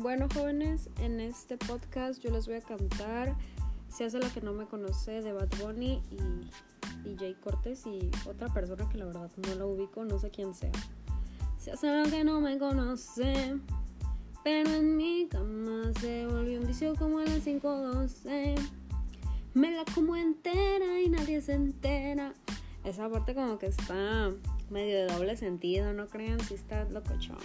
Bueno, jóvenes, en este podcast yo les voy a cantar Se hace la que no me conoce de Bad Bunny y, y Jay Cortés y otra persona que la verdad no la ubico, no sé quién sea. Se hace la que no me conoce, pero en mi cama se volvió un vicio como a las 5.12. Me la como entera y nadie se entera. Esa parte como que está medio de doble sentido, no crean si está locochona.